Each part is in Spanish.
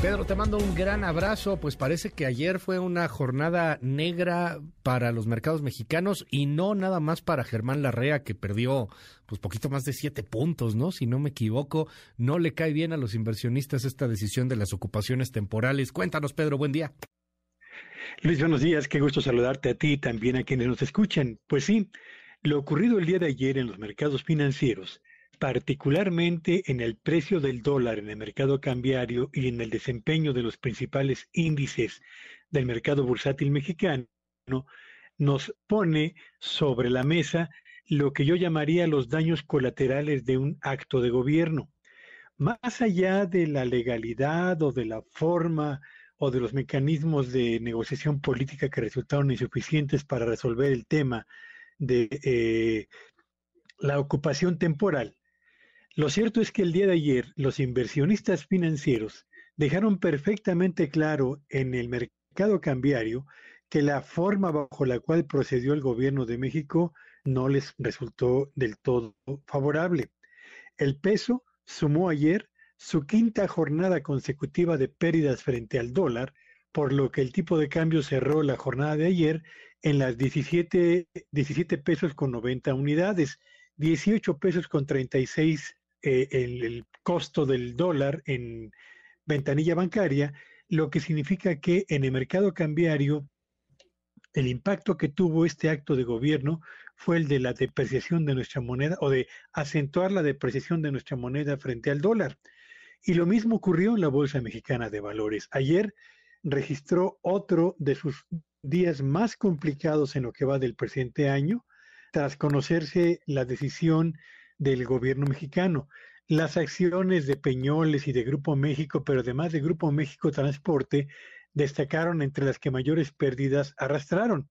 Pedro, te mando un gran abrazo. Pues parece que ayer fue una jornada negra para los mercados mexicanos y no nada más para Germán Larrea, que perdió pues poquito más de siete puntos, ¿no? Si no me equivoco, no le cae bien a los inversionistas esta decisión de las ocupaciones temporales. Cuéntanos, Pedro, buen día. Luis, buenos días. Qué gusto saludarte a ti y también a quienes nos escuchan. Pues sí, lo ocurrido el día de ayer en los mercados financieros particularmente en el precio del dólar en el mercado cambiario y en el desempeño de los principales índices del mercado bursátil mexicano, nos pone sobre la mesa lo que yo llamaría los daños colaterales de un acto de gobierno. Más allá de la legalidad o de la forma o de los mecanismos de negociación política que resultaron insuficientes para resolver el tema de eh, la ocupación temporal, lo cierto es que el día de ayer los inversionistas financieros dejaron perfectamente claro en el mercado cambiario que la forma bajo la cual procedió el gobierno de México no les resultó del todo favorable. El peso sumó ayer su quinta jornada consecutiva de pérdidas frente al dólar, por lo que el tipo de cambio cerró la jornada de ayer en las 17, 17 pesos con 90 unidades, 18 pesos con 36 eh, el, costo del dólar en ventanilla bancaria, lo que significa que en el mercado cambiario el impacto que tuvo este acto de gobierno fue el de la depreciación de nuestra moneda o de acentuar la depreciación de nuestra moneda frente al dólar. Y lo mismo ocurrió en la Bolsa Mexicana de Valores. Ayer registró otro de sus días más complicados en lo que va del presente año, tras conocerse la decisión del gobierno mexicano. Las acciones de Peñoles y de Grupo México, pero además de Grupo México Transporte, destacaron entre las que mayores pérdidas arrastraron.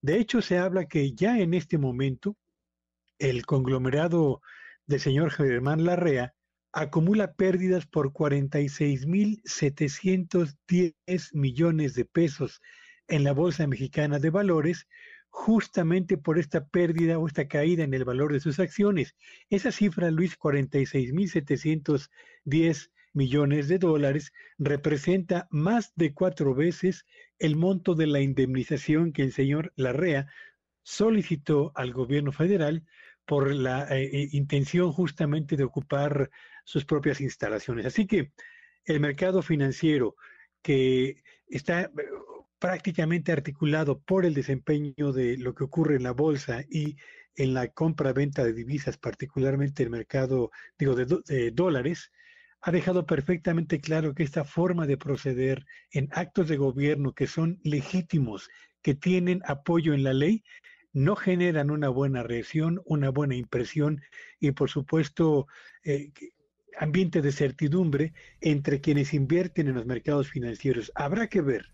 De hecho, se habla que ya en este momento el conglomerado del señor Germán Larrea acumula pérdidas por 46.710 millones de pesos en la Bolsa Mexicana de Valores, justamente por esta pérdida o esta caída en el valor de sus acciones. Esa cifra, Luis, 46.710 millones de dólares, representa más de cuatro veces el monto de la indemnización que el señor Larrea solicitó al gobierno federal por la eh, eh, intención justamente de ocupar sus propias instalaciones. Así que el mercado financiero que está prácticamente articulado por el desempeño de lo que ocurre en la bolsa y en la compra-venta de divisas, particularmente el mercado, digo, de, dólares, ha dejado perfectamente claro que esta forma de proceder en actos de gobierno que son legítimos, que tienen apoyo en la ley, no generan una buena reacción, una buena impresión y, por supuesto, eh, ambiente de certidumbre entre quienes invierten en los mercados financieros. Habrá que ver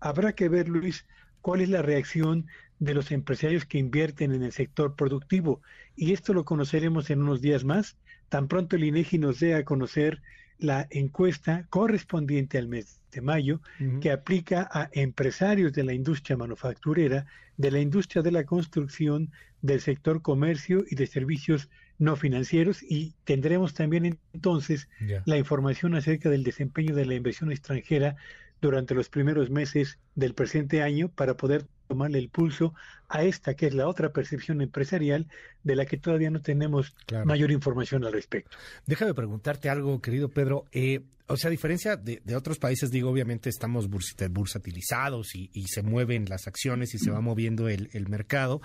habrá que ver, Luis, cuál es la reacción de los empresarios que invierten en el sector productivo. Y esto lo conoceremos en unos días más, tan pronto el INEGI nos dé a conocer la encuesta correspondiente al mes de mayo que aplica a empresarios de la industria manufacturera, de la industria de la construcción, del sector comercio y de servicios no financieros. Y tendremos también entonces la información acerca del desempeño de la inversión extranjera durante los primeros meses del presente año para poder tomarle el pulso a esta, que es la otra percepción empresarial de la que todavía no tenemos mayor información al respecto. Déjame preguntarte algo, querido Pedro. Eh, o sea, a diferencia de, otros países, digo, obviamente estamos bursatilizados y, se mueven las acciones y se va moviendo el, el mercado,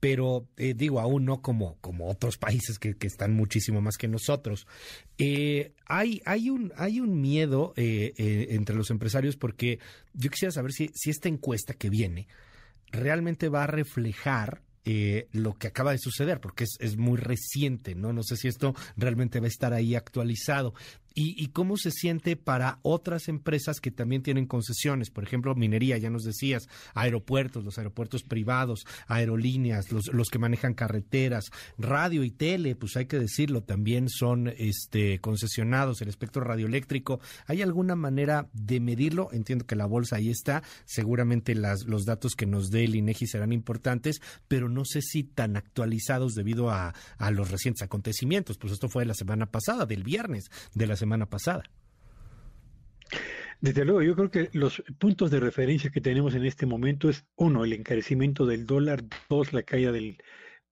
pero eh, digo, aún no como, como otros países que, que están muchísimo más que nosotros. Eh, hay, hay, un, hay un miedo eh, entre los empresarios porque yo quisiera saber si, si esta encuesta que viene realmente va a reflejar lo que acaba de suceder, porque es, es, muy reciente, ¿no? No sé si esto realmente va a estar ahí actualizado. Y, cómo se siente para otras empresas que también tienen concesiones, por ejemplo, minería, ya nos decías, aeropuertos, los aeropuertos privados, aerolíneas, los, los que manejan carreteras, radio y tele, pues hay que decirlo, también son este, concesionados, el espectro radioeléctrico. ¿Hay alguna manera de medirlo? Entiendo que la bolsa ahí está, seguramente las, los datos que nos dé el INEGI serán importantes, pero no sé si tan actualizados debido a, a los recientes acontecimientos. Pues esto fue la semana pasada, del viernes de la semana pasada. Desde luego, yo creo que los puntos de referencia que tenemos en este momento es, uno, el encarecimiento del dólar, dos, la caída del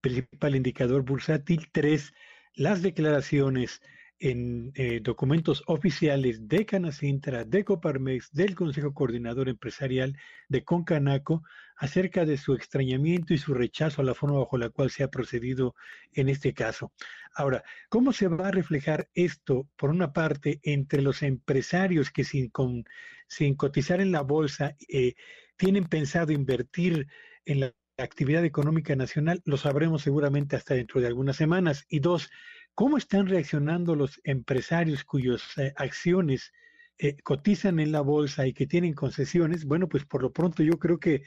principal indicador bursátil, tres, las declaraciones en eh, documentos oficiales de Canacintra, de Coparmex, del Consejo Coordinador Empresarial, de Concanaco, acerca de su extrañamiento y su rechazo a la forma bajo la cual se ha procedido en este caso. Ahora, ¿cómo se va a reflejar esto, por una parte, entre los empresarios que sin, sin cotizar en la bolsa eh, tienen pensado invertir en la actividad económica nacional? Lo sabremos seguramente hasta dentro de algunas semanas. Y dos, ¿Cómo están reaccionando los empresarios cuyas eh, acciones eh, cotizan en la bolsa y que tienen concesiones? Bueno, pues por lo pronto yo creo que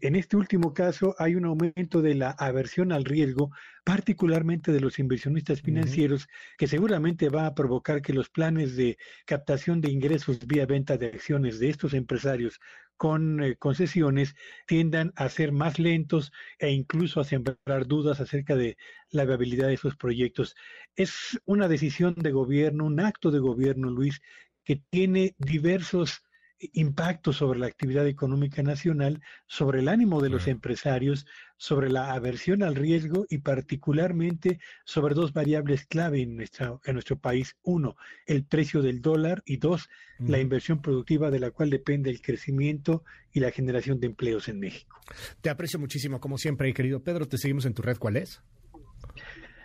en este último caso hay un aumento de la aversión al riesgo, particularmente de los inversionistas financieros, que seguramente va a provocar que los planes de captación de ingresos vía venta de acciones de estos empresarios con eh, concesiones tiendan a ser más lentos e incluso a sembrar dudas acerca de la viabilidad de esos proyectos. Es una decisión de gobierno, un acto de gobierno, Luis, que tiene diversos impacto sobre la actividad económica nacional, sobre el ánimo de los empresarios, sobre la aversión al riesgo y particularmente sobre dos variables clave en, nuestra, en nuestro país. Uno, el precio del dólar y dos, la inversión productiva de la cual depende el crecimiento y la generación de empleos en México. Te aprecio muchísimo, como siempre, querido Pedro. Te seguimos en tu red. ¿Cuál es?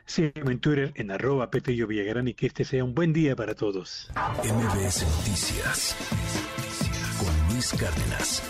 Sí, en Twitter, en arroba Petello Villagrán y que este sea un buen día para todos. MBS Noticias Luis Cárdenas.